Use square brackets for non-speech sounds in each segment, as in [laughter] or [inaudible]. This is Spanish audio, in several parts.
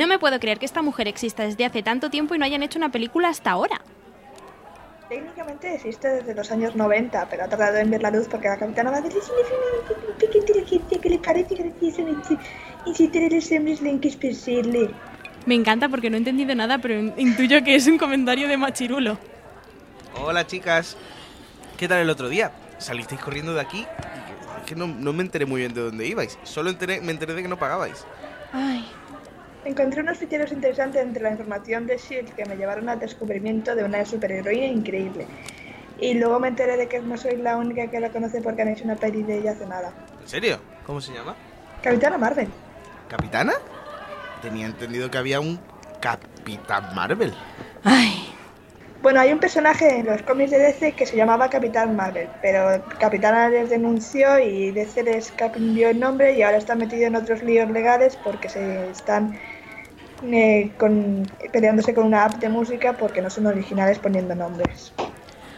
No me puedo creer que esta mujer exista desde hace tanto tiempo y no hayan hecho una película hasta ahora. Técnicamente existe desde los años 90, pero ha tardado en ver la luz porque la capitana Marvel es una que le parece gracioso incitar a los hombres blancos por serle. Me encanta porque no he entendido nada, pero intuyo que es un comentario de Machirulo. Hola chicas, ¿qué tal el otro día? ¿Salisteis corriendo de aquí? Es que no, no me enteré muy bien de dónde ibais. Solo enteré- me enteré de que no pagabais. Ay, Encontré unos ficheros interesantes entre la información de S.H.I.E.L.D. que me llevaron al descubrimiento de una superheroína increíble. Y luego me enteré de que no soy la única que la conoce porque han hecho una peli de ella hace nada. ¿En serio? ¿Cómo se llama? Capitana Marvel. ¿Capitana? Tenía entendido que había un Capitán Marvel. ay. Bueno, hay un personaje en los cómics de DC que se llamaba Capitán Marvel, pero Capitana les denunció y DC les cambió el nombre y ahora está metido en otros líos legales porque se están eh, con- peleándose con una app de música porque no son originales poniendo nombres.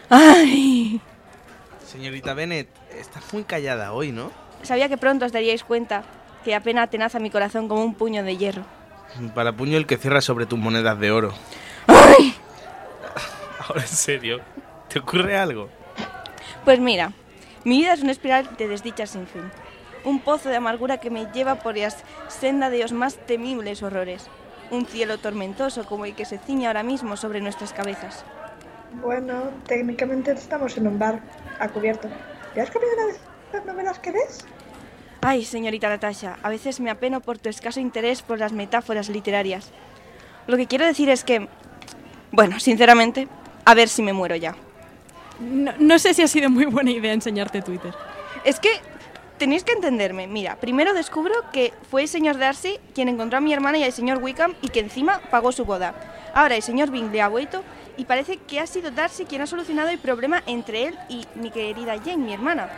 Ay. Señorita Bennett, estás muy callada hoy, ¿no? Sabía que pronto os daríais cuenta que apenas tenaza mi corazón como un puño de hierro. Para puño el que cierra sobre tus monedas de oro. ¡Ay! Ahora [laughs] en serio, ¿te ocurre algo? Pues mira, mi vida es una espiral de desdichas sin fin. Un pozo de amargura que me lleva por la senda de los más temibles horrores. Un cielo tormentoso como el que se ciña ahora mismo sobre nuestras cabezas. Bueno, técnicamente estamos en un bar a cubierto. ¿Ya has comido una de las novelas que ves? Ay, señorita Natasha, a veces me apeno por tu escaso interés por las metáforas literarias. Lo que quiero decir es que, bueno, sinceramente, a ver si me muero ya. No, no sé si ha sido muy buena idea enseñarte Twitter. Es que tenéis que entenderme. Mira, primero descubro que fue el señor Darcy quien encontró a mi hermana y al señor Wickham y que encima pagó su boda. Ahora el señor Bingley ha vuelto y parece que ha sido Darcy quien ha solucionado el problema entre él y mi querida Jane, mi hermana.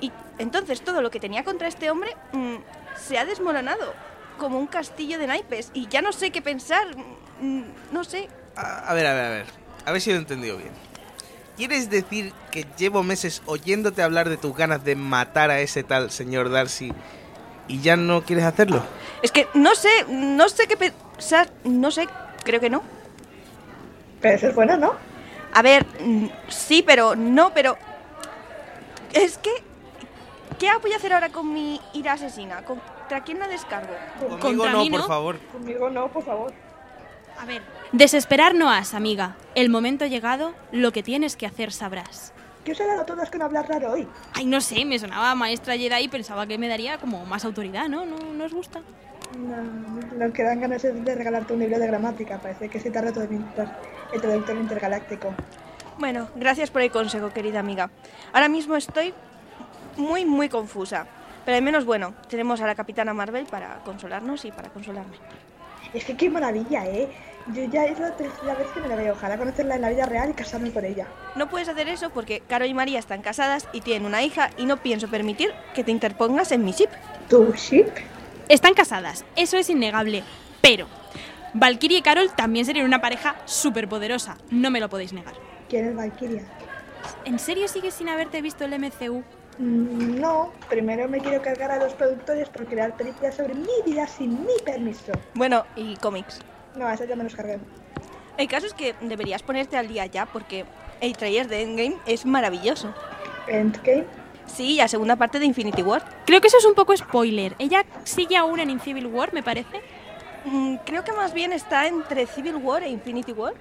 Y entonces todo lo que tenía contra este hombre mm, se ha desmoronado como un castillo de naipes y ya no sé qué pensar. mm, no sé. A, a ver, a ver, a ver. A ver si lo he entendido bien. ¿Quieres decir que llevo meses oyéndote hablar de tus ganas de matar a ese tal señor Darcy y ya no quieres hacerlo? Es que no sé, no sé qué pensar. No sé, creo que no. Pero eso es bueno, ¿no? A ver, mm, sí, pero no, pero... Es que... ¿Qué voy a hacer ahora con mi ira asesina? ¿Contra quién la descargo? Conmigo Contra no, mí, por ¿no? favor. Conmigo no, por favor. A ver. Desesperar no has, amiga. El momento llegado, lo que tienes que hacer sabrás. ¿Qué os he dado a todos con hablar raro hoy? Ay, no sé, me sonaba maestra Jedi y pensaba que me daría como más autoridad, ¿no? ¿No, ¿no os gusta? No, lo que dan ganas es de regalarte un libro de gramática. Parece que se el, inter- el traductor intergaláctico. Bueno, gracias por el consejo, querida amiga. Ahora mismo estoy muy, muy confusa. Pero al menos, bueno, tenemos a la capitana Marvel para consolarnos y para consolarme. Es que qué maravilla, ¿eh? Yo ya es la tercera vez que me la veo. Ojalá conocerla en la vida real y casarme con ella. No puedes hacer eso porque Caro y María están casadas y tienen una hija y no pienso permitir que te interpongas en mi chip. ¿Tu ship? Están casadas, eso es innegable. Pero Valkyrie y Carol también serían una pareja súper poderosa, no me lo podéis negar. ¿Quién es Valkyria? ¿En serio sigues sin haberte visto el MCU? Mm, No, primero me quiero cargar a los productores por crear películas sobre mi vida sin mi permiso. Bueno, y cómics. No, a eso ya me los cargué. El caso es que deberías ponerte al día ya porque el trailer de Endgame es maravilloso. Endgame. Sí, la segunda parte de Infinity War. Creo que eso es un poco spoiler. Ella sigue aún en Civil War, me parece. Mm, creo que más bien está entre Civil War e Infinity War.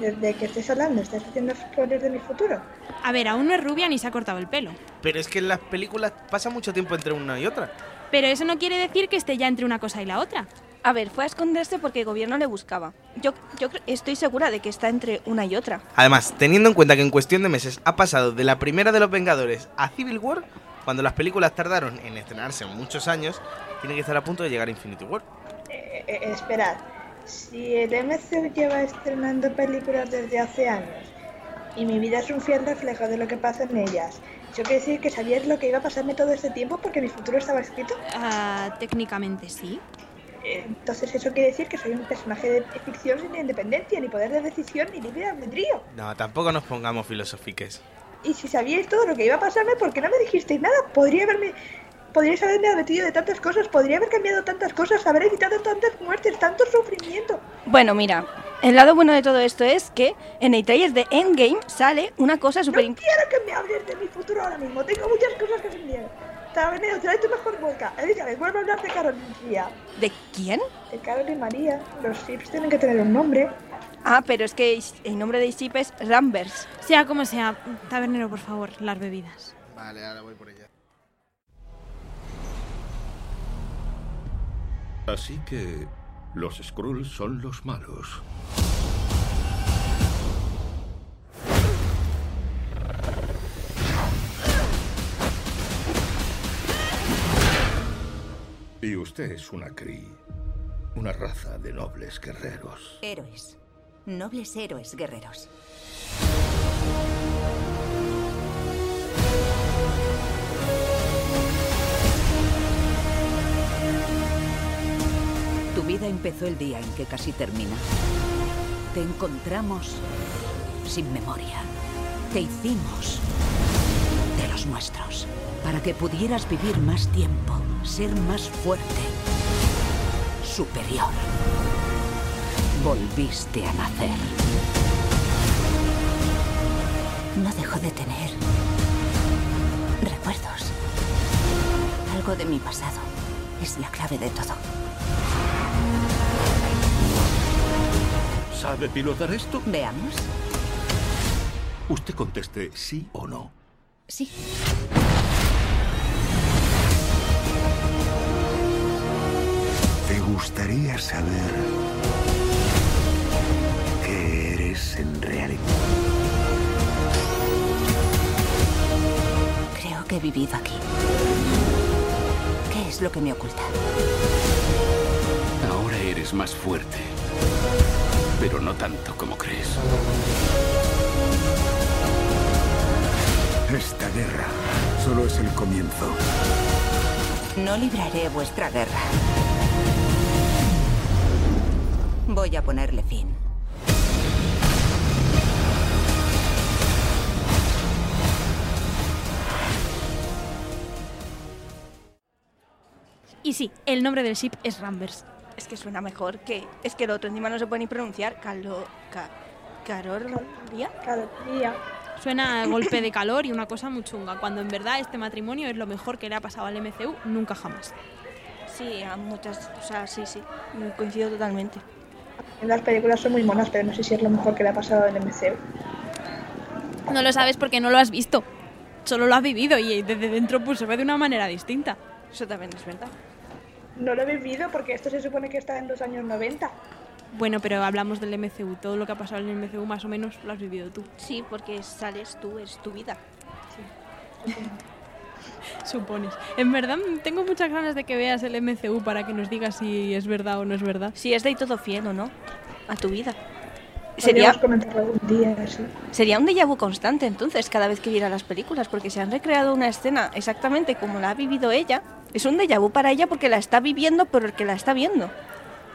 ¿De, de qué estáis hablando? ¿Estás haciendo spoilers de mi futuro? A ver, aún no es rubia ni se ha cortado el pelo. Pero es que en las películas pasa mucho tiempo entre una y otra. Pero eso no quiere decir que esté ya entre una cosa y la otra. A ver, fue a esconderse porque el gobierno le buscaba. Yo, yo estoy segura de que está entre una y otra. Además, teniendo en cuenta que en cuestión de meses ha pasado de la primera de los Vengadores a Civil War, cuando las películas tardaron en estrenarse muchos años, tiene que estar a punto de llegar a Infinity War. Eh, eh, esperad, si el MCU lleva estrenando películas desde hace años y mi vida es un fiel reflejo de lo que pasa en ellas, ¿eso quiere decir que sabíais lo que iba a pasarme todo este tiempo porque mi futuro estaba escrito? Ah, técnicamente sí. Entonces eso quiere decir que soy un personaje de ficción sin independencia, ni poder de decisión, ni libre albedrío. No, tampoco nos pongamos filosófiques. Y si sabíais todo lo que iba a pasarme, ¿por qué no me dijisteis nada? Podría haberme... Podríais haberme advertido de tantas cosas, podría haber cambiado tantas cosas, haber evitado tantas muertes, tanto sufrimiento. Bueno, mira, el lado bueno de todo esto es que en el trailer de Endgame sale una cosa súper... No quiero que me hables de mi futuro ahora mismo. Tengo muchas cosas que hacer. Tabernero, trae tu mejor boca. Elizabeth, vuelve a hablar de Carol y María. ¿De quién? De Carol y María. Los chips tienen que tener un nombre. Ah, pero es que el nombre de Ship es Rambers. Sea como sea, tabernero, por favor, las bebidas. Vale, ahora voy por ella. Así que los Skrulls son los malos. Y usted es una Kree, una raza de nobles guerreros. Héroes. Nobles héroes guerreros. Vida empezó el día en que casi termina. Te encontramos sin memoria. Te hicimos de los nuestros. Para que pudieras vivir más tiempo, ser más fuerte, superior. Volviste a nacer. No dejo de tener recuerdos. Algo de mi pasado es la clave de todo. ¿Sabe pilotar esto? Veamos. Usted conteste sí o no. Sí. ¿Te gustaría saber qué eres en realidad? Creo que he vivido aquí. ¿Qué es lo que me oculta? Ahora eres más fuerte. Pero no tanto como crees. Esta guerra solo es el comienzo. No libraré vuestra guerra. Voy a ponerle fin. Y sí, el nombre del ship es Rambers. Es que suena mejor que... Es que el otro encima no se puede ni pronunciar. Calo... Ca... Carol María. Suena a golpe de calor y una cosa muy chunga, cuando en verdad este matrimonio es lo mejor que le ha pasado al MCU nunca jamás. Sí, a muchas... O sea, sí, sí. Coincido totalmente. Las películas son muy monas, pero no sé si es lo mejor que le ha pasado al MCU. No lo sabes porque no lo has visto. Solo lo has vivido y desde dentro pues se ve de una manera distinta. Eso también es verdad. No lo he vivido porque esto se supone que está en los años 90. Bueno, pero hablamos del MCU. Todo lo que ha pasado en el MCU más o menos lo has vivido tú. Sí, porque sales tú, es tu vida. [laughs] Supones. En verdad tengo muchas ganas de que veas el MCU para que nos digas si es verdad o no es verdad. Si es de todo fiel o no a tu vida. Sería, comentarlo algún día, sí. sería un déjà vu constante entonces cada vez que viera las películas, porque se han recreado una escena exactamente como la ha vivido ella. Es un déjà vu para ella porque la está viviendo por el que la está viendo.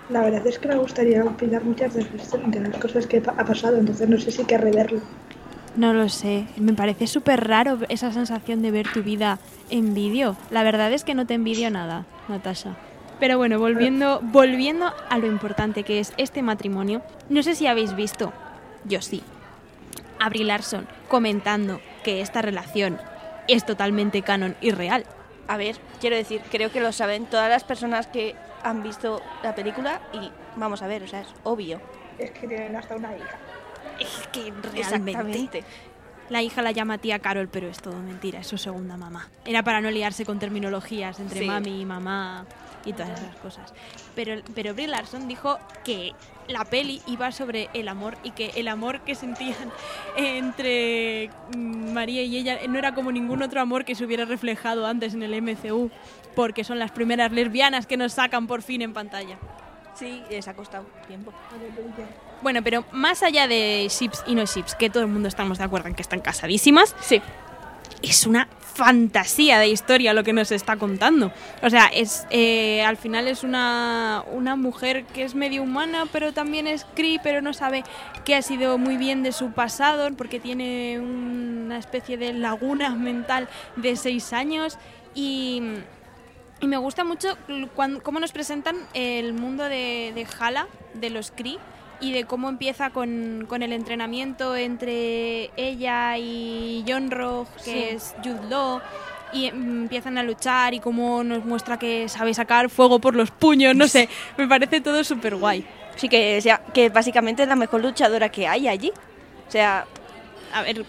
La verdad es que me gustaría opinar muchas de las, de las cosas que ha pasado, entonces no sé si querré verlo. No lo sé, me parece súper raro esa sensación de ver tu vida en vídeo. La verdad es que no te envidio nada, Natasha. Pero bueno, volviendo, volviendo a lo importante que es este matrimonio, no sé si habéis visto, yo sí, a Brie Larson comentando que esta relación es totalmente canon y real. A ver, quiero decir, creo que lo saben todas las personas que han visto la película y vamos a ver, o sea, es obvio. Es que tienen hasta una hija. Es que realmente la hija la llama tía Carol, pero es todo mentira, es su segunda mamá. Era para no liarse con terminologías entre Sí. mami y mamá y todas esas cosas. Pero, pero Brie Larson dijo que la peli iba sobre el amor y que el amor que sentían [laughs] entre mm, María y ella no era como ningún otro amor que se hubiera reflejado antes en el MCU, porque son las primeras lesbianas que nos sacan por fin en pantalla. Sí, les ha costado tiempo. Bueno, pero más allá de ships y no ships, que todo el mundo estamos de acuerdo en que están casadísimas, Sí. Es una fantasía de historia lo que nos está contando. O sea, es eh, al final es una, una mujer que es medio humana, pero también es Cree, pero no sabe qué ha sido muy bien de su pasado, porque tiene una especie de laguna mental de seis años y... Me gusta mucho cuan- cómo nos presentan el mundo de, de Hala, de los Kree, y de cómo empieza con, con el entrenamiento entre ella y John Rogue, que Sí. es Jude Law, y em, empiezan a luchar y cómo nos muestra que sabe sacar fuego por los puños, no sé, [laughs] me parece todo súper guay. Sí, que, o sea, que básicamente es la mejor luchadora que hay allí. O sea, A ver,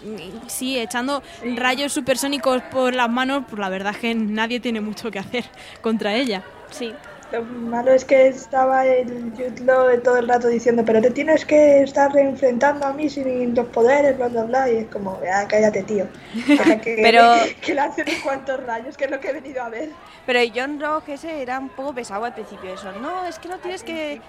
sí, echando rayos supersónicos por las manos, pues la verdad es que nadie tiene mucho que hacer contra ella. sí. Lo malo es que estaba el Law todo el rato diciendo, pero te tienes que estar enfrentando a mí sin los poderes, bla, bla, bla. Y es como, ya, cállate, tío. Que, [laughs] Pero- que lance unos cuantos rayos, que es lo que he venido a ver. Pero John Rock ese era un poco pesado al principio eso. No, es que no tienes Al que...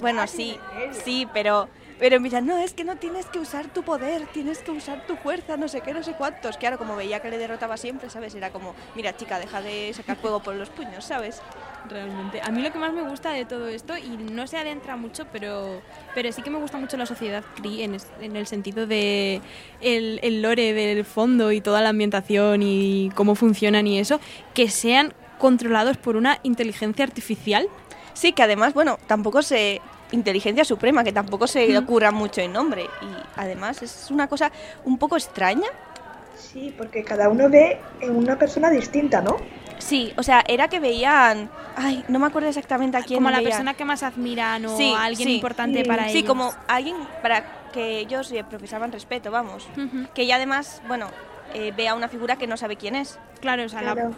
Bueno, sí, sí, pero... Pero mira, no, es que no tienes que usar tu poder, tienes que usar tu fuerza, no sé qué, no sé cuántos. Claro, como veía que le derrotaba siempre, ¿sabes? Era como, mira chica, deja de sacar fuego por los puños, ¿sabes? Realmente. A mí lo que más me gusta de todo esto, y no se adentra mucho, pero, pero sí que me gusta mucho la sociedad Cree en, en el sentido de el, el lore del fondo y toda la ambientación y cómo funcionan y eso, que sean controlados por una inteligencia artificial. Sí, que además, bueno, tampoco se... Inteligencia suprema, que tampoco se le ocurra mucho el nombre. Y además es una cosa un poco extraña. Sí, porque cada uno ve en una persona distinta, ¿no? Sí, o sea, era que veían... Ay, no me acuerdo exactamente a quién Como la veían. persona que más admiran o Sí, a alguien sí. importante Sí, para Sí, ellos. como alguien para que ellos eh, profesaban respeto, vamos. Ujú. Que ella además, bueno, eh, ve a una figura que no sabe quién es. Claro, o sea, la- Claro.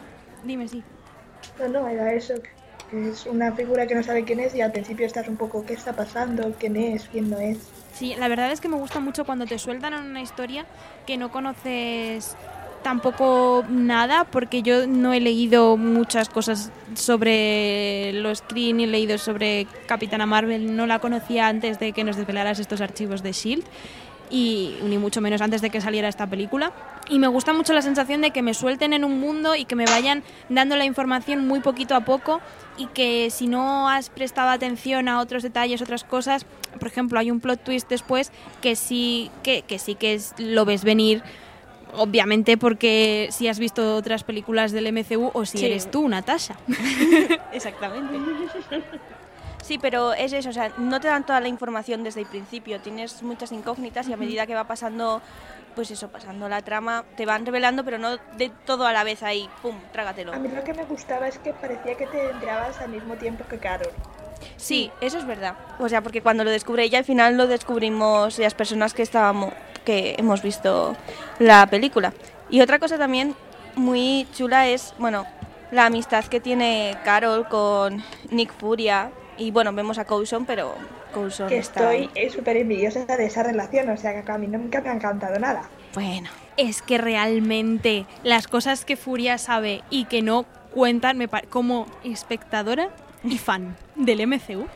Dime, sí. No, no, era eso. Es una figura que no sabe quién es y al principio estás un poco, ¿qué está pasando? ¿Quién es? ¿Quién no es? Sí, la verdad es que me gusta mucho cuando te sueltan en una historia que no conoces tampoco nada, porque yo no he leído muchas cosas sobre los Kree, ni he leído sobre Capitana Marvel, no la conocía antes de que nos desvelaras estos archivos de Shield. Y ni mucho menos antes de que saliera esta película. Y me gusta mucho la sensación de que me suelten en un mundo y que me vayan dando la información muy poquito a poco y que si no has prestado atención a otros detalles, otras cosas, por ejemplo, hay un plot twist después que sí que, que sí que es- lo ves venir, obviamente porque si has visto otras películas del MCU o si Sí. eres tú, Natasha. [laughs] Exactamente. [laughs] Sí, pero es eso, o sea, no te dan toda la información desde el principio, tienes muchas incógnitas y a medida que va pasando, pues eso, pasando la trama, te van revelando, pero no de todo a la vez ahí, pum, trágatelo. A mí lo que me gustaba es que parecía que te enterabas al mismo tiempo que Carol. Sí, eso es verdad. O sea, porque cuando lo descubre ella, al final lo descubrimos las personas que estábamos, que hemos visto la película. Y otra cosa también muy chula es, bueno, la amistad que tiene Carol con Nick Furia. Y bueno, vemos a Coulson, pero Coulson Que está... estoy súper envidiosa de esa relación, o sea que a mí nunca me ha encantado nada. Bueno, es que realmente las cosas que Furia sabe y que no cuentan, me como espectadora y fan del MCU,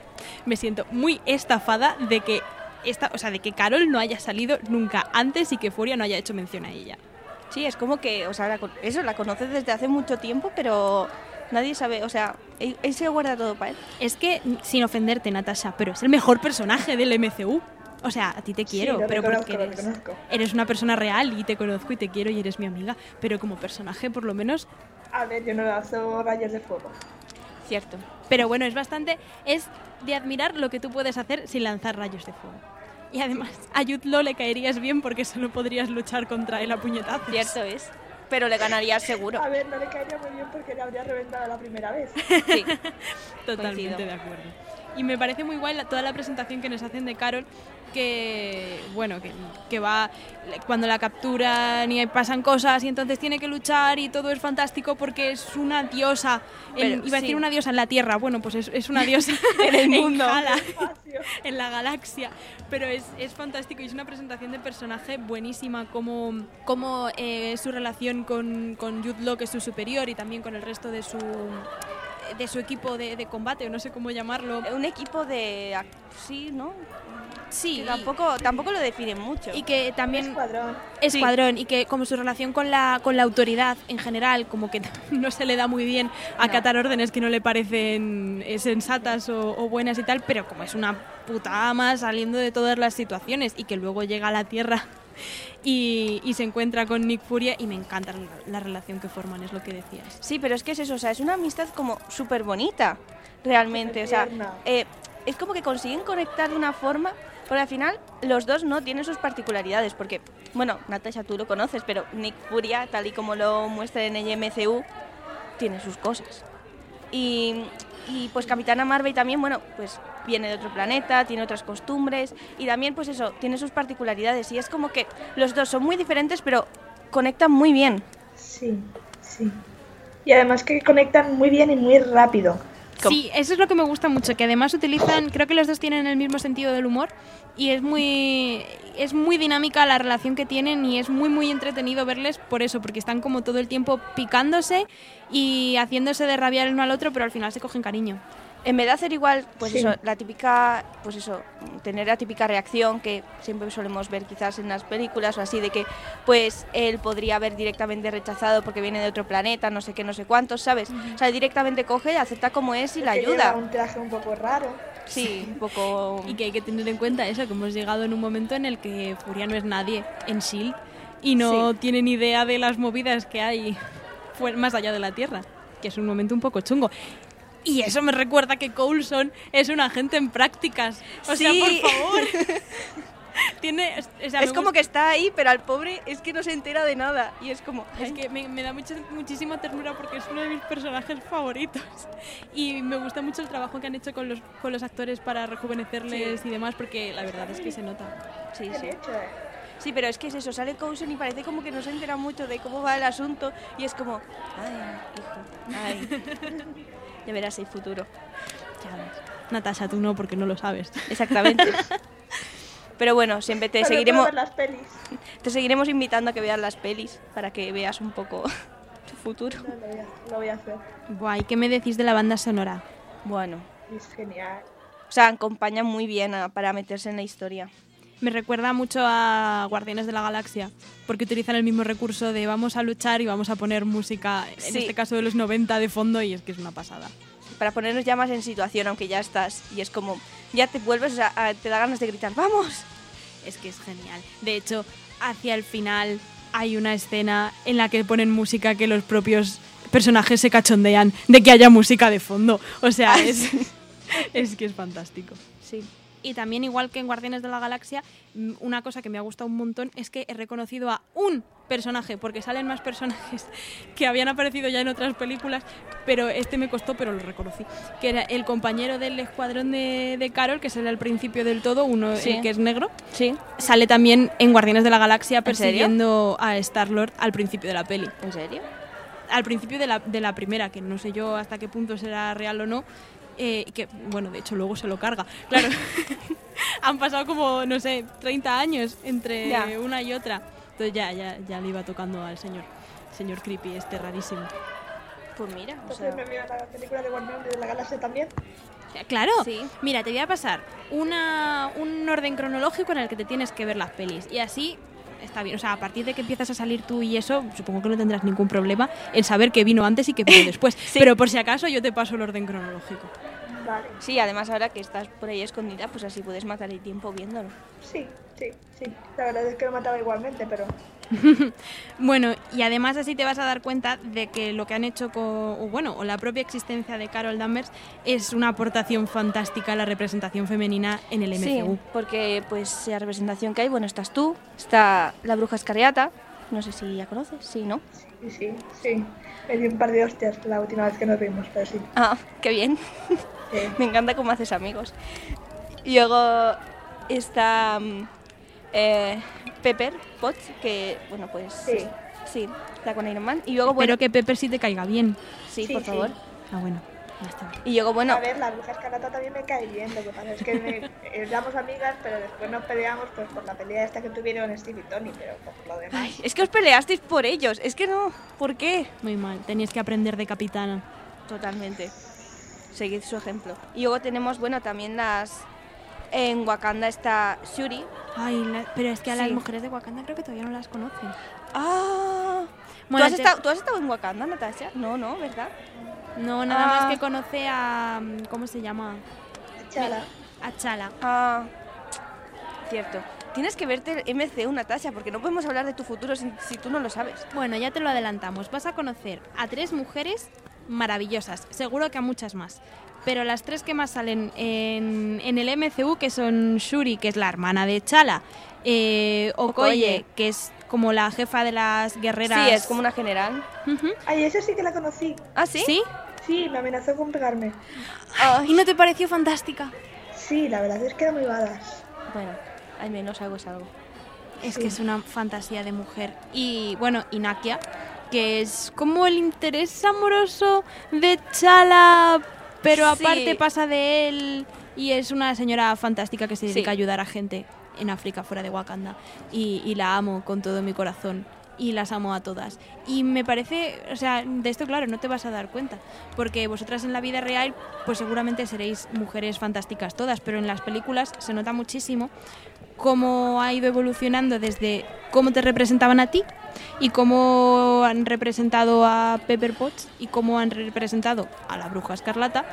me siento muy estafada de que esta, o sea, de que Carol no haya salido nunca antes y que Furia no haya hecho mención a ella. sí, es como que, o sea, la eso, la conoces desde hace mucho tiempo, pero nadie sabe, o sea, él, él se guarda todo para él. Es que, sin ofenderte, Natasha, pero es el mejor personaje del MCU. O sea, a ti te quiero, pero reconozco, porque eres, eres una persona real y te conozco y te quiero y eres mi amiga. Pero como personaje, por lo menos. A ver, yo no lanzo rayos de fuego. Cierto. Pero bueno, es bastante. Es de admirar lo que tú puedes hacer sin lanzar rayos de fuego. Y además, a Yutlo le caerías bien porque solo podrías luchar contra él a puñetazos. Cierto es. Pero le ganaría seguro. A ver, no le caería muy bien porque le habría reventado la primera vez. Sí. [laughs] Totalmente Coincido. de acuerdo. Y me parece muy guay la- toda la presentación que nos hacen de Carol, que bueno, que, que va cuando la capturan y pasan cosas y entonces tiene que luchar y todo es fantástico porque es una diosa. en- Pero, iba a decir sí. una diosa en la Tierra, bueno, pues es, es una diosa [laughs] En el [laughs] mundo. Hala, [laughs] en la galaxia. Pero es, es fantástico y es una presentación de personaje buenísima, como, como eh, su relación con, con Jude Law, que es su superior, y también con el resto de su de su equipo de, de combate, o no sé cómo llamarlo. Un equipo de... Sí, ¿no? Sí, Que tampoco, tampoco lo definen mucho. y que también Escuadrón. escuadrón y que como su relación con la con la autoridad en general como que [laughs] no se le da muy bien acatar órdenes que no le parecen eh, sensatas o, o buenas y tal pero como es una puta ama saliendo de todas las situaciones y que luego llega a la tierra y, y se encuentra con Nick Furia y me encanta la, la relación que forman es lo que decías Sí, pero es que es eso, o sea, es una amistad como súper bonita, realmente. O sea, eh, es como que consiguen conectar de una forma, porque al final los dos no tienen sus particularidades, porque, bueno, Natasha, tú lo conoces, pero Nick Furia, tal y como lo muestra en el MCU, tiene sus cosas. Y, y, pues Capitana Marvel también, bueno, pues viene de otro planeta, tiene otras costumbres y también pues eso, tiene sus particularidades y es como que los dos son muy diferentes pero conectan muy bien. Sí, sí. Y además que conectan muy bien y muy rápido. Sí, eso es lo que me gusta mucho, que además utilizan, creo que los dos tienen el mismo sentido del humor y es muy es muy dinámica la relación que tienen y es muy muy entretenido verles por eso, porque están como todo el tiempo picándose y haciéndose de rabiar el uno al otro, pero al final se cogen cariño. En vez de hacer igual, pues Sí. eso, la típica, pues eso, tener la típica reacción que siempre solemos ver quizás en las películas o así, de que pues él podría haber directamente rechazado porque viene de otro planeta, no sé qué, no sé cuántos, ¿sabes? O sea, directamente coge, acepta como es y la Que ayuda. lleva un traje un poco raro. Sí, un poco... Y que hay que tener en cuenta eso, que hemos llegado en un momento en el que Furia no es nadie en SHIELD y no Sí. tienen idea de las movidas que hay más allá de la Tierra, que es un momento un poco chungo. Y eso me recuerda que Coulson es un agente en prácticas. O sea, por favor. [laughs] Tiene, o sea, es como gusta- que está ahí, pero al pobre es que no se entera de nada. Y es como... Es que me, me da mucha- muchísima ternura porque es uno de mis personajes favoritos. [laughs] Y me gusta mucho el trabajo que han hecho con los, con los actores para rejuvenecerles y demás, porque la verdad es que se nota. Sí, sí. Sí, pero es que es eso, sale Coulson y parece como que no se entera mucho de cómo va el asunto y es como, ay, hijo, ay. [laughs] Ya verás el futuro. Ya ves. Natasha, tú no, porque no lo sabes. Exactamente. [laughs] Pero bueno, siempre te Pero seguiremos, puedo ver las pelis. [laughs] te seguiremos invitando a que veas las pelis para que veas un poco [laughs] tu futuro. No, lo, voy a, lo voy a hacer. Guay, ¿qué me decís de la banda sonora? Bueno, Es genial. o sea, acompaña muy bien a- para meterse en la historia. Me recuerda mucho a Guardianes de la Galaxia, porque utilizan el mismo recurso de vamos a luchar y vamos a poner música, en Sí. este caso de los 90 de fondo, y es que es una pasada. Para ponernos ya más en situación, aunque ya estás. Y es como, ya te vuelves, o sea, a- te da ganas de gritar, ¡vamos! Es que es genial. De hecho, hacia el final hay una escena en la que ponen música que los propios personajes se cachondean de que haya música de fondo. O sea, es, [laughs] es que es fantástico. Sí. Y también, igual que en Guardianes de la Galaxia, mm, una cosa que me ha gustado un montón es que he reconocido a un personaje, porque salen más personajes [laughs] que habían aparecido ya en otras películas, pero este me costó, pero lo reconocí. Que era el compañero del escuadrón de, de Carol, que sale al principio del todo, uno Sí. el que es negro. Sí. Sale también en Guardianes de la Galaxia persiguiendo a Star-Lord al principio de la peli. ¿En serio? Al principio de la, de la primera, que no sé yo hasta qué punto será real o no. Eh, que, bueno, de hecho luego se lo carga. Claro, [laughs] han pasado como, no sé, 30 años entre Ya. una y otra. Entonces ya, ya, ya le iba tocando al señor, señor creepy, este rarísimo. Pues mira, o Entonces sea, me veo la película de Guardianes de la Galaxia también. Eh, Claro, Sí. mira, te voy a pasar una, un orden cronológico en el que te tienes que ver las pelis. Y así está bien. O sea, a partir de que empiezas a salir tú y eso, supongo que no tendrás ningún problema en saber qué vino antes y qué vino [laughs] después. Pero por si acaso yo te paso el orden cronológico. Vale. Sí, además ahora que estás por ahí escondida, pues así puedes matar el tiempo viéndolo. Sí, sí, sí. La verdad es que lo mataba igualmente, pero [laughs] Bueno, y además así te vas a dar cuenta de que lo que han hecho con, o bueno, o la propia existencia de Carol Danvers es una aportación fantástica a la representación femenina en el Sí, MCU. porque pues la representación que hay, bueno, estás tú, está la bruja escarriata, no sé si ya conoces, sí, ¿no? sí, sí, sí. Me di un par de hostias la última vez que nos vimos, pero sí. Ah, qué bien. Sí. [laughs] Me encanta cómo haces amigos. Y luego está mm, eh, Pepper Potts, que, bueno, pues... Sí. Sí, está con Iron Man. Y luego, Espero bueno, que Pepper sí te caiga bien. sí, Sí, por sí. favor. Ah, bueno, ya está. Y luego, bueno, A ver, la bruja escarlata también me cae bien. Lo que pasa es que me- éramos amigas, pero después nos peleamos pues, por la pelea esta que tuvieron Steve y Tony, pero por lo demás. ay, es que os peleasteis por ellos. Es que no, ¿por qué? Muy mal, tenías que aprender de capitana. Totalmente. Seguid su ejemplo. Y luego tenemos, bueno, también las... En Wakanda está Shuri. Ay, la- pero es que a las Sí. mujeres de Wakanda creo que todavía no las conocen. ¡Ah! Bueno, ¿Tú, has te- estado, ¿Tú has estado en Wakanda, Natasha? No, no, ¿verdad? No, nada Ah. más que conoce a... ¿Cómo se llama? Chala. A Chala. Ah, cierto. Tienes que verte el MCU, Natasha, porque no podemos hablar de tu futuro si, si tú no lo sabes. Bueno, ya te lo adelantamos. Vas a conocer a tres mujeres maravillosas. Seguro que a muchas más. Pero las tres que más salen en, en el MCU, que son Shuri, que es la hermana de Chala, eh, Okoye, que es como la jefa de las guerreras. Sí, es como una general. Ujú. Ay, esa sí que la conocí. ¿Ah, sí? ¿Sí? Sí, me amenazó con pegarme. ¿Y no te pareció fantástica? Sí, la verdad es que era muy badass. Bueno, al menos algo es algo. Es Sí. que es una fantasía de mujer. Y bueno, y Nakia, que es como el interés amoroso de Chala, pero Sí. aparte pasa de él. Y es una señora fantástica que se Sí. dedica a ayudar a gente en África, fuera de Wakanda. Y, y la amo con todo mi corazón. Y las amo a todas. Y me parece, o sea, de esto claro, no te vas a dar cuenta. Porque vosotras en la vida real, pues seguramente seréis mujeres fantásticas todas, pero en las películas se nota muchísimo cómo ha ido evolucionando desde cómo te representaban a ti y cómo han representado a Pepper Potts y cómo han representado a la bruja escarlata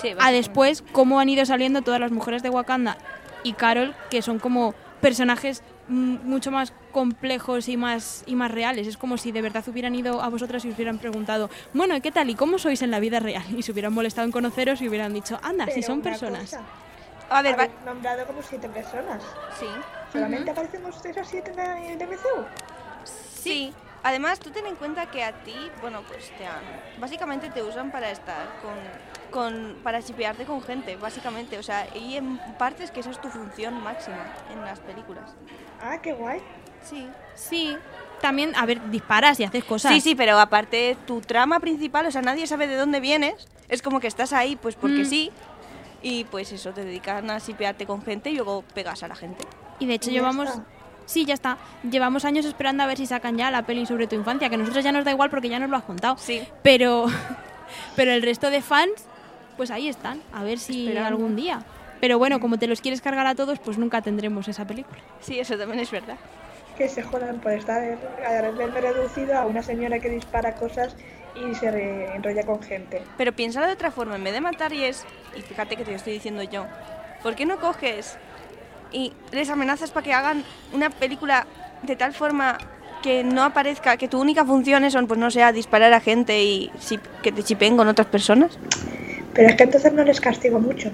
Sí, a después cómo han ido saliendo todas las mujeres de Wakanda y Carol que son como personajes mucho más complejos y más y más reales es como si de verdad hubieran ido a vosotras y os hubieran preguntado bueno ¿y qué tal y cómo sois en la vida real? y se hubieran molestado en conoceros y hubieran dicho anda si son personas cosa, A ver, habéis nombrado como siete personas. Sí. ¿Solamente aparecemos esas siete en el MCU? Sí. Además, tú ten en cuenta que a ti, bueno, pues te han... Básicamente te usan para estar con... con para chipearte con gente, básicamente. O sea, y en partes que esa es tu función máxima en las películas. Ah, qué guay. Sí. sí también a ver disparas y haces cosas Sí, sí, pero aparte tu trama principal, o sea, nadie sabe de dónde vienes. Es como que estás ahí, pues porque Mm. sí. Y pues eso, te dedican a chipearte con gente y luego pegas a la gente. Y de hecho Y llevamos... está. Sí, ya está. Llevamos años esperando a ver si sacan ya la peli sobre tu infancia, que a nosotros ya nos da igual porque ya nos lo has contado. Sí. Pero, [laughs] pero el resto de fans, pues ahí están. A ver si Esperando. algún día. Pero bueno, como te los quieres cargar a todos, pues nunca tendremos esa película. Sí, eso también es verdad. Que se jodan por estar haberme reducido a una señora que dispara cosas y se re- enrolla con gente. Pero piénsalo de otra forma, en vez de matar y es, y fíjate que te lo estoy diciendo yo, ¿por qué no coges y les amenazas para que hagan una película de tal forma que no aparezca, que tu única función son, pues no sea disparar a gente y si- que te chipeen con otras personas? Pero es que entonces no les castigo mucho.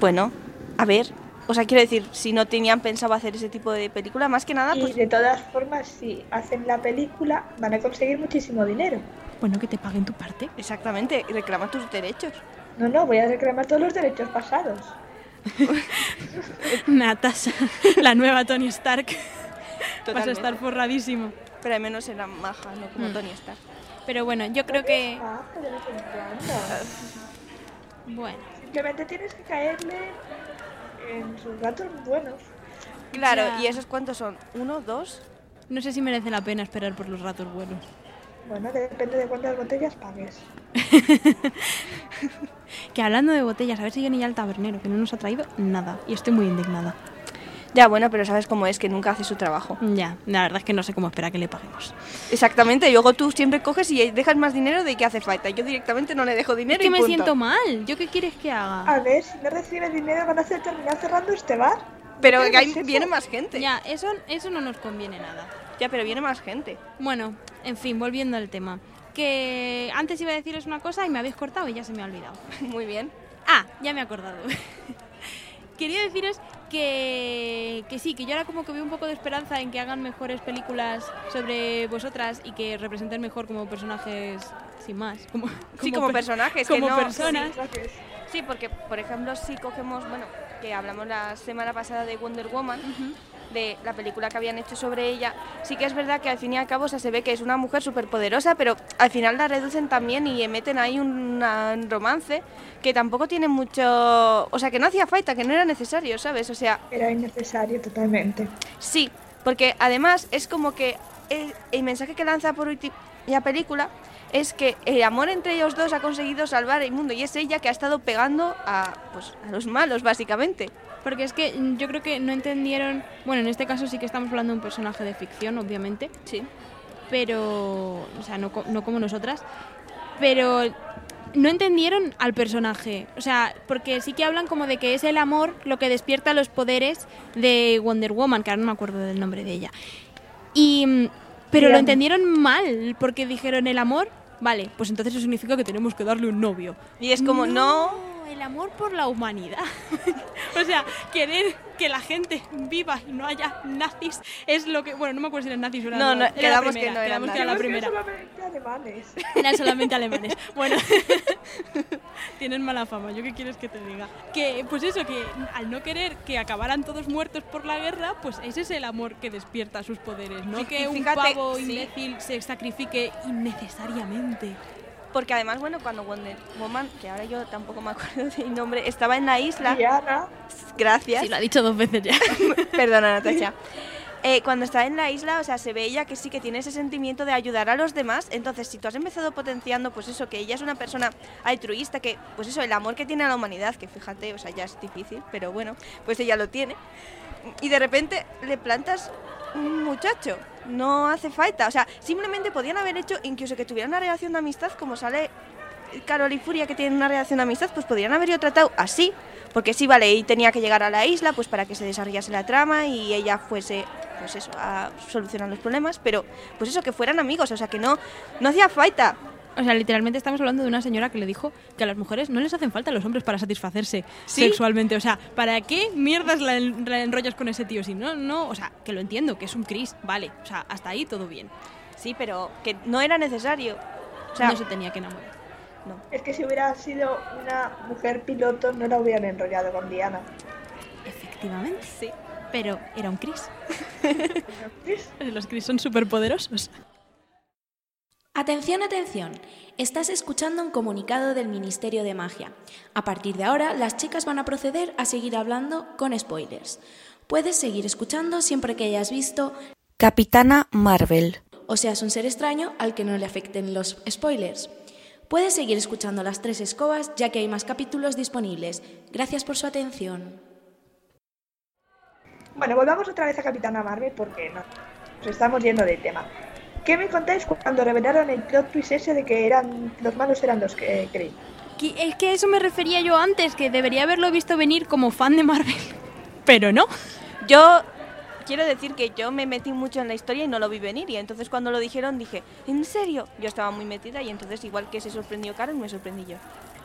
Bueno, a ver, o sea, quiero decir, si no tenían pensado hacer ese tipo de película, más que nada, Y pues de todas formas, si hacen la película, van a conseguir muchísimo dinero. Bueno, que te paguen tu parte. exactamente, y reclama tus derechos. No, no, voy a reclamar todos los derechos pasados. [laughs] Natasha, la nueva Tony Stark. Vas a estar forradísimo. Pero al menos era maja, no como Mm. Tony Stark. Pero bueno, yo creo que... Ah. Bueno, Simplemente tienes que caerle en sus ratos buenos. Claro, Ya. ¿y esos cuántos son? ¿Uno, dos? no sé si merece la pena esperar por los ratos buenos. Bueno, depende de cuántas botellas pagues. [laughs] Que hablando de botellas, a ver si viene ya el tabernero, que no nos ha traído nada. Y estoy muy indignada. Ya, bueno, pero sabes cómo es, que nunca hace su trabajo. Ya, la verdad es que no sé cómo espera que le paguemos. Exactamente, y luego tú siempre coges y dejas más dinero de que hace falta. Yo directamente no le dejo dinero Es que y me punto. siento mal. ¿Yo qué quieres que haga? A ver, si no recibe dinero van a hacer terminar cerrando este bar. Pero ¿Qué que hay- viene más gente. Ya, eso, eso no nos conviene nada. Ya, pero viene más gente. Bueno, en fin, volviendo al tema. Que antes iba a deciros una cosa y me habéis cortado y ya se me ha olvidado. [laughs] Muy bien. Ah, ya me he acordado. [laughs] Quería deciros que, que sí, que yo ahora como que veo un poco de esperanza en que hagan mejores películas sobre vosotras y que representen mejor como personajes sin más. [laughs] Como, Sí, como per- personajes, como que no... personas. Sí, porque, por ejemplo, si cogemos, bueno, que hablamos la semana pasada de Wonder Woman, de la película que habían hecho sobre ella, sí que es verdad que al fin y al cabo o sea, se ve que es una mujer súper poderosa, pero al final la reducen también y meten ahí un, un romance que tampoco tiene mucho... O sea, que no hacía falta, que no era necesario, ¿sabes? O sea, Era innecesario totalmente. Sí, porque además es como que el, el mensaje que lanza por la película es que el amor entre ellos dos ha conseguido salvar el mundo y es ella que ha estado pegando a, pues, a los malos, básicamente. Porque es que yo creo que no entendieron. Bueno, en este caso sí que estamos hablando de un personaje de ficción, obviamente. Sí. Pero. O sea, no, no como nosotras. Pero. No entendieron al personaje. O sea, porque sí que hablan como de que es el amor lo que despierta los poderes de Wonder Woman, que ahora no me acuerdo del nombre de ella. Y. mm, Pero lo entendieron mal, porque dijeron el amor. Vale, pues entonces eso significa que tenemos que darle un novio. Y es como, no, el amor por la humanidad. [laughs] o sea, querer que la gente viva y no haya nazis es lo que. Bueno, no me acuerdo si eran nazis o eran. No, no, era la quedamos que primera, no eran quedamos que era la primera. solamente alemanes. Eran [laughs] solamente alemanes. Bueno, [laughs] tienen mala fama. ¿Yo qué quieres que te diga? Que, pues eso, que al no querer que acabaran todos muertos por la guerra, pues ese es el amor que despierta sus poderes. No Sí, que y un fíjate, pavo sí. imbécil se sacrifique innecesariamente. Porque además, bueno, cuando Wonder Woman, que ahora yo tampoco me acuerdo del nombre, estaba en la isla. Diana. Gracias. Sí, lo ha dicho dos veces ya. [laughs] Perdona, Natasha. Eh, cuando está en la isla, o sea, se ve ella que sí que tiene ese sentimiento de ayudar a los demás. Entonces, si tú has empezado potenciando, pues eso, que ella es una persona altruista, que, pues eso, el amor que tiene a la humanidad, que fíjate, o sea, ya es difícil, pero bueno, pues ella lo tiene. Y de repente le plantas muchacho. No hace falta. O sea, simplemente podían haber hecho incluso que tuviera una relación de amistad, como sale Carol y Furia que tienen una relación de amistad, pues podrían haberlo tratado así. Porque sí, vale, y tenía que llegar a la isla pues para que se desarrollase la trama y ella fuese, pues eso, a solucionar los problemas, pero pues eso, que fueran amigos, o sea, que no, no hacía falta. O sea, literalmente estamos hablando de una señora que le dijo que a las mujeres no les hacen falta los hombres para satisfacerse ¿Sí? sexualmente. O sea, ¿para qué mierdas la, en- la enrollas con ese tío? Si no, no, o sea, que lo entiendo, que es un Chris, vale. O sea, hasta ahí todo bien. Sí, pero que no era necesario. O sea, no se tenía que enamorar. no. Es que si hubiera sido una mujer piloto no la hubieran enrollado con Diana. Efectivamente. Sí. Pero era un Chris. [laughs] [laughs] Los Chris son súper poderosos. Atención, atención. Estás escuchando un comunicado del Ministerio de Magia. A partir de ahora, las chicas van a proceder a seguir hablando con spoilers. Puedes seguir escuchando siempre que hayas visto Capitana Marvel. o seas un ser extraño al que no le afecten los spoilers. Puedes seguir escuchando las tres escobas ya que hay más capítulos disponibles. Gracias por su atención. Bueno, volvamos otra vez a Capitana Marvel porque no, nos estamos yendo del tema. ¿Qué me contáis cuando revelaron el plot twist ese de que eran los malos eran los que creí? Que- Es que a eso me refería yo antes, que debería haberlo visto venir como fan de Marvel. [laughs] Pero no. Yo quiero decir que yo me metí mucho en la historia y no lo vi venir. Y entonces cuando lo dijeron dije, ¿en serio? Yo estaba muy metida y entonces igual que se sorprendió Karen, me sorprendí yo.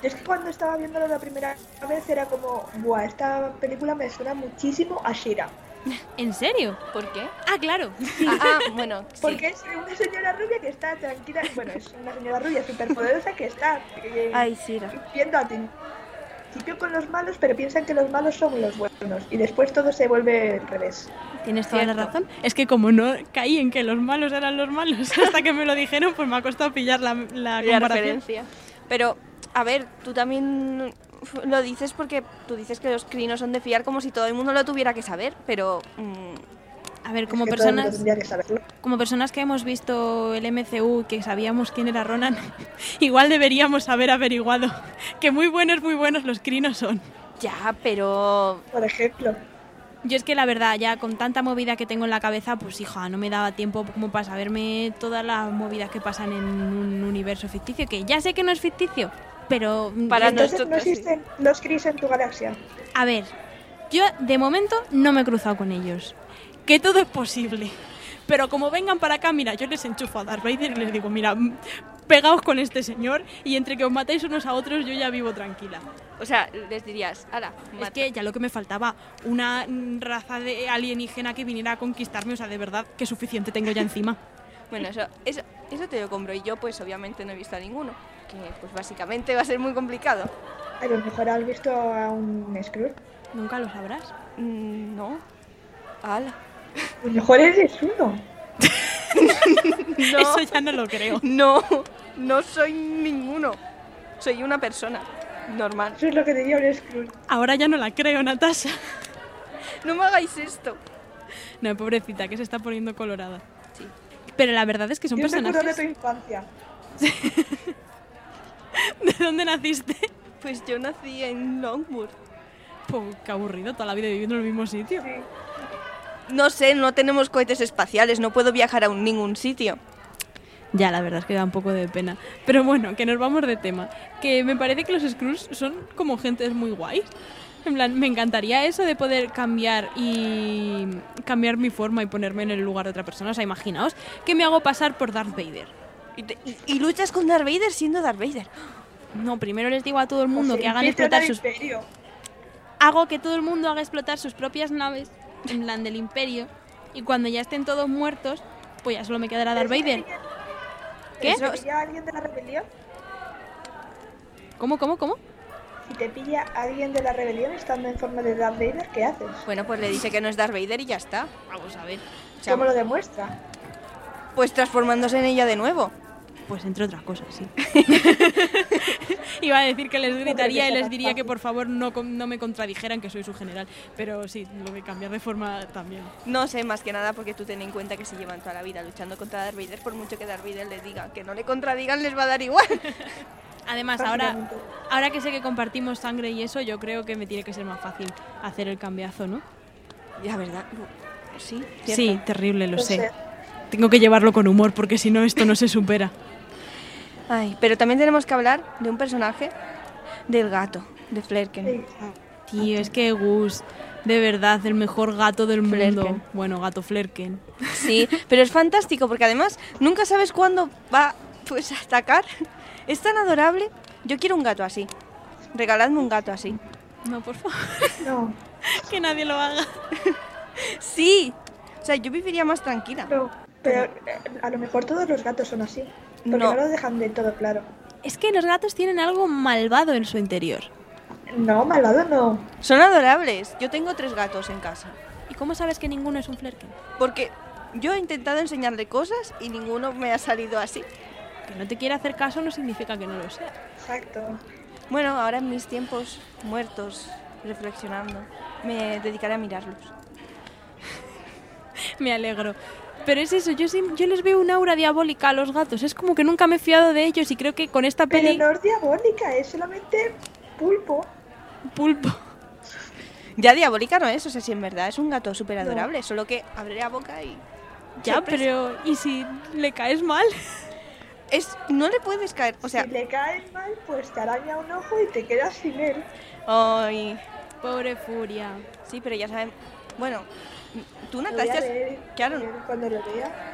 Es que cuando estaba viéndolo la primera vez era como, buah, esta película me suena muchísimo a Shira. [laughs] ¿En serio? ¿Por qué? Ah, claro. Ah, ah, bueno, [laughs] sí. Porque es una señora rubia que está tranquila, bueno, es una señora rubia súper poderosa que está eh, Ay, Sira. viendo al principio con los malos, pero piensan que los malos son los buenos y después todo se vuelve al revés. Tienes toda la razón. Es que como no caí en que los malos eran los malos [laughs] hasta que me lo dijeron, pues me ha costado pillar la, la La comparación. referencia. Pero, a ver, tú también [laughs] lo dices porque tú dices que los crinos son de fiar como si todo el mundo lo tuviera que saber, pero... mm, A ver, como Es que personas, que como personas que hemos visto el MCU, que sabíamos quién era Ronan, [laughs] igual deberíamos haber averiguado [laughs] que muy buenos, muy buenos los crinos son. ya, pero... Por ejemplo, Yo es que la verdad, ya con tanta movida que tengo en la cabeza, pues hija, no me daba tiempo como para saberme todas las movidas que pasan en un universo ficticio, que ya sé que no es ficticio, pero... Para Entonces nosotros no existen los Chris en tu galaxia. A ver, yo de momento no me he cruzado con ellos. Que todo es posible. Pero como vengan para acá, mira, yo les enchufo a Darth Vader y les digo, mira, pegaos con este señor y entre que os matéis unos a otros yo ya vivo tranquila. O sea, les dirías, ala, Es que ya lo que me faltaba, una raza de alienígena que viniera a conquistarme, o sea, de verdad, que suficiente tengo ya encima. Bueno, eso, eso, eso te lo compro y yo pues obviamente no he visto a ninguno, que pues básicamente va a ser muy complicado. A lo mejor has visto a un Skrull. Nunca lo sabrás. Mm, no. Ala. A [laughs] lo mejor eres uno. [laughs] No. Eso ya no lo creo. [laughs] No, no soy ninguno. Soy una persona normal. Eso es lo que diría un Skrull. Ahora ya no la creo, Natasha. No me hagáis esto. No, pobrecita, que se está poniendo colorada. Sí. Pero la verdad es que son Yo recuerdo de personajes... tu infancia. ¿De dónde naciste? Pues yo nací en Longwood. Pues qué aburrido, toda la vida viviendo en el mismo sitio. No sé, no tenemos cohetes espaciales, no puedo viajar a un- ningún sitio. Ya, la verdad es que da un poco de pena. Pero bueno, que nos vamos de tema. Que me parece que los Skrulls son como gentes muy guays. En plan, me encantaría eso de poder cambiar y cambiar mi forma y ponerme en el lugar de otra persona. O sea, imaginaos que me hago pasar por Darth Vader. Y, te- y- y luchas con Darth Vader siendo Darth Vader. No, primero les digo a todo el mundo sea, que hagan explotar sus... imperio. Hago que todo el mundo haga explotar sus propias naves, en plan del imperio. Y cuando ya estén todos muertos, pues ya solo me quedará Darth Vader. ¿Qué? Si te pilla alguien de la rebelión, ¿Cómo, cómo, cómo? si te pilla alguien de la rebelión estando en forma de Darth Vader, ¿qué haces? Bueno, pues le dice que no es Darth Vader y ya está. Vamos a ver. O sea, ¿Cómo lo demuestra? pues transformándose en ella de nuevo. Pues entre otras cosas, sí. [laughs] Iba a decir que les gritaría y les diría que por favor no, no me contradijeran que soy su general. Pero sí, lo de cambiar de forma también. No sé, más que nada porque tú ten en cuenta que se llevan toda la vida luchando contra Darth Vader, por mucho que Darth Vader les diga que no le contradigan, les va a dar igual. [laughs] Además, ahora, ahora que sé que compartimos sangre y eso, yo creo que me tiene que ser más fácil hacer el cambiazo, ¿no? ya, ¿verdad? Sí, Sí, terrible, lo sé. sé. Tengo que llevarlo con humor porque si no esto no se supera. Ay, pero también tenemos que hablar de un personaje del gato, de Flerken. Sí. Tío, es que Gus, de verdad, el mejor gato del mundo. Bueno, gato Flerken. Sí, pero es fantástico porque además nunca sabes cuándo va pues, a atacar. Es tan adorable. Yo quiero un gato así. Regaladme un gato así. No, por favor, No, [laughs] que nadie lo haga. Sí. O sea, yo viviría más tranquila. no. Pero eh, a lo mejor todos los gatos son así. Porque No. no, lo dejan de todo claro. Es que los gatos tienen algo malvado en su interior. No, malvado no. Son adorables. Yo tengo tres gatos en casa. ¿Y cómo sabes que ninguno es un Flerken? Porque yo he intentado enseñarle cosas y ninguno me ha salido así. Que no te quiera hacer caso no significa que no lo sea. Exacto. Bueno, ahora en mis tiempos muertos, reflexionando, me dedicaré a mirarlos. [laughs] Me alegro. Pero es eso, yo, yo les veo un aura diabólica a los gatos. Es como que nunca me he fiado de ellos y creo que con esta Pero peli... no es diabólica, es solamente pulpo. Pulpo. Ya diabólica no es, o sea, si en verdad es un gato súper adorable, solo que abre la boca y... Ya, sorpresa. pero ¿y si le caes mal? Es, no le puedes caer, o sea... si le caes mal, pues te araña un ojo y te quedas sin él. Ay, Pobre Furia. sí, pero ya saben... Bueno, tú Natasha... Claro, Cuando lo lea.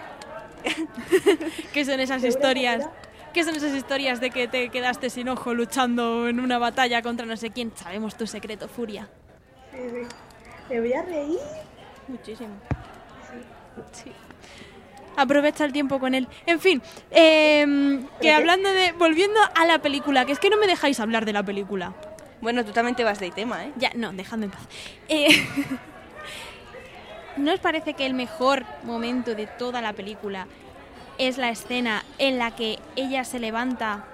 [laughs] ¿Qué son esas historias? ¿Qué son esas historias de que te quedaste sin ojo luchando en una batalla contra no sé quién? Sabemos tu secreto, Furia. Sí, sí. Me voy a reír. muchísimo. Sí. Aprovecha el tiempo con él. En fin, em, que hablando de. Volviendo a la película, que es que no me dejáis hablar de la película. Bueno, tú también te vas de tema, ¿eh? Ya, no, dejadme en paz. Eh, [laughs] ¿No os parece que el mejor momento de toda la película es la escena en la que ella se levanta,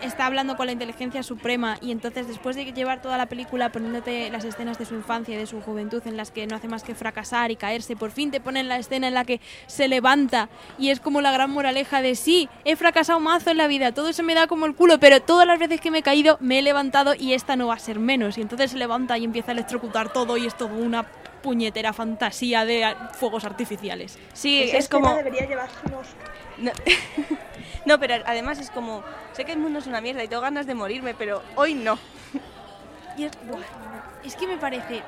está hablando con la inteligencia suprema y entonces después de llevar toda la película poniéndote las escenas de su infancia y de su juventud en las que no hace más que fracasar y caerse, por fin te ponen la escena en la que se levanta y es como la gran moraleja de sí, he fracasado mazo en la vida, todo se me da como el culo, pero todas las veces que me he caído me he levantado y esta no va a ser menos. Y entonces se levanta y empieza a electrocutar todo y es todo una puñetera fantasía de fuegos artificiales. Sí, es como... debería. No, [laughs] no, pero además es como... Sé que el mundo es una mierda y tengo ganas de morirme, pero hoy no. Y es, buah, es que me parece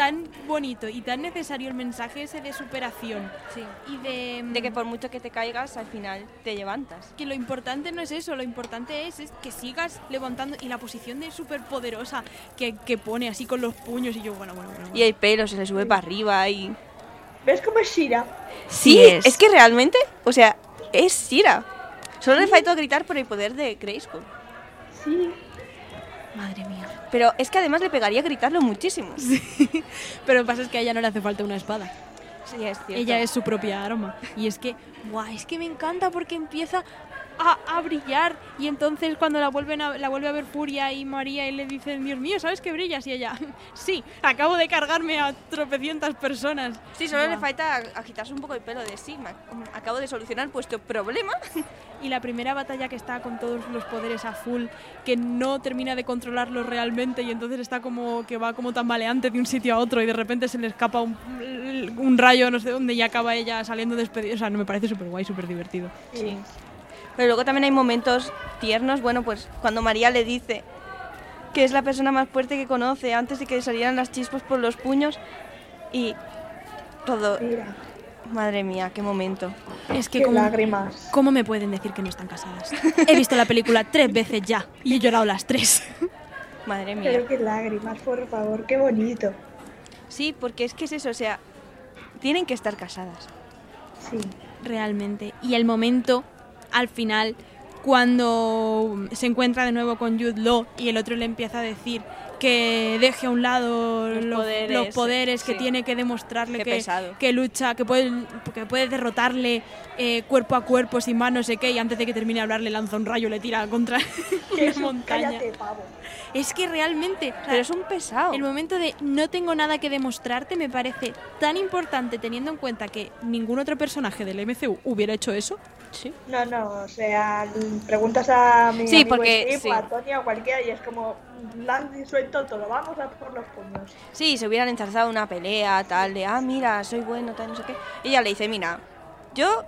tan bonito y tan necesario el mensaje ese de superación. Sí. Y de, De que por mucho que te caigas, al final te levantas. que lo importante no es eso, lo importante es, es que sigas levantando y la posición de superpoderosa que, que pone así con los puños y yo, bueno, bueno, bueno. Y el pelo se le sube para arriba y... ¿Ves cómo es Shira? Sí, es. es. que realmente, o sea, es Sira. Solo le faltó gritar por el poder de Grayskull. Sí. Madre mía. Pero es que además le pegaría gritarlo muchísimo. Sí, [laughs] Pero lo que pasa es que a ella no le hace falta una espada. es cierto. Ella es su propia arma. Y es que, guau, es que me encanta porque empieza a, a brillar. Y entonces cuando la vuelven a, la vuelve a ver Furia y María y le dicen, Dios mío, ¿sabes que brillas? Y ella, [laughs] sí, acabo de cargarme a tropecientas personas. Sí, solo le falta agitarse un poco el pelo de sí. me- Acabo de solucionar vuestro problema. [laughs] Y la primera batalla que está con todos los poderes a full, que no termina de controlarlos realmente y entonces está como que va como tambaleante de un sitio a otro y de repente se le escapa un, un rayo no sé dónde y acaba ella saliendo despedida. O sea, no me parece súper guay, súper divertido. Sí. Pero luego también hay momentos tiernos. Bueno, pues cuando María le dice que es la persona más fuerte que conoce antes de que salieran las chispas por los puños y todo. Mira, Madre mía, qué momento. Es que qué como, lágrimas. ¿Cómo me pueden decir que no están casadas? He visto la película tres veces ya y he llorado las tres. Madre mía. Pero qué lágrimas, por favor, qué bonito. Sí, porque es que es eso, o sea, tienen que estar casadas. Sí. Realmente. Y el momento, al final, cuando se encuentra de nuevo con Jude Law y el otro le empieza a decir que deje a un lado Los los, poderes, los poderes que sí. tiene que demostrarle que, lucha, que puede, que puede derrotarle eh, cuerpo a cuerpo sin más no sé qué y antes de que termine de hablar le lanza un rayo, le tira contra [laughs] un montaña. cállate, pavo. Es que realmente, o sea, Pero es un pesado. el momento de no tengo nada que demostrarte me parece tan importante teniendo en cuenta que ningún otro personaje del MCU hubiera hecho eso. Sí. No, no, o sea, preguntas a mi Sí, amigo porque- Steve sí. o a Tony o cualquiera y es como, la han disuelto todo, vamos a por los puños. Sí, se hubieran enzarzado una pelea, tal, de, ah, mira, soy bueno, tal, no sé qué. Y ella le dice, mira, yo,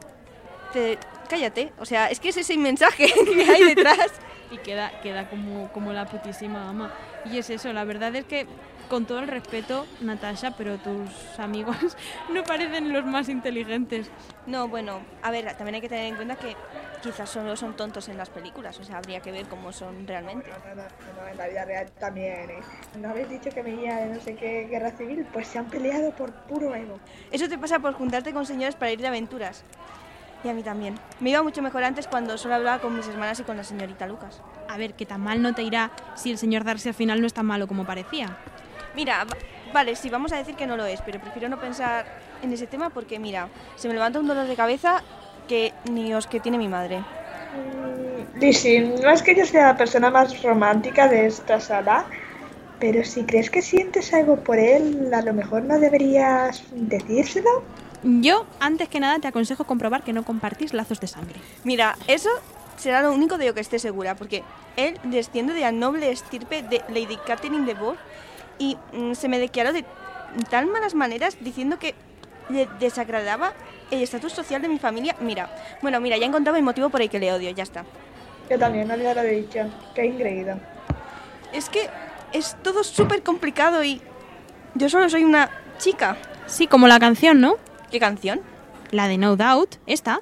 te, cállate. O sea, es que es ese mensaje [laughs] que hay detrás. Y queda, queda como, como la putísima ama. Y es eso, la verdad es que, con todo el respeto, Natasha, pero tus amigos [laughs] no parecen los más inteligentes. No, bueno, a ver, también hay que tener en cuenta que quizás solo son tontos en las películas, o sea, habría que ver cómo son realmente. No, no, no, no, en la vida real también. ¿eh? ¿No habéis dicho que venía de no sé qué guerra civil? Pues se han peleado por puro ego. Eso te pasa por juntarte con señores para ir de aventuras. Y a mí también. Me iba mucho mejor antes cuando solo hablaba con mis hermanas y con la señorita Lucas. A ver, que tan mal no te irá si el señor Darcy al final no es tan malo como parecía. Mira, va- vale, sí, vamos a decir que no lo es, pero prefiero no pensar en ese tema porque, mira, se me levanta un dolor de cabeza que ni os que tiene mi madre. Mm, Lizzie, no es que yo sea la persona más romántica de esta sala, pero si crees que sientes algo por él, a lo mejor no deberías decírselo. Yo, antes que nada, te aconsejo comprobar que no compartís lazos de sangre. Mira, eso será lo único de lo que esté segura, porque él desciende de la noble estirpe de Lady Catherine de Bourgh y mm, se me declaró de tan malas maneras diciendo que le desagradaba el estatus social de mi familia. Mira, bueno, mira, ya he encontrado el motivo por el que le odio, ya está. Yo también, no ya lo he dicho. Qué ingreído. Es que es todo súper complicado y yo solo soy una chica. Sí, como la canción, ¿no? ¿Qué canción? La de No Doubt, esta.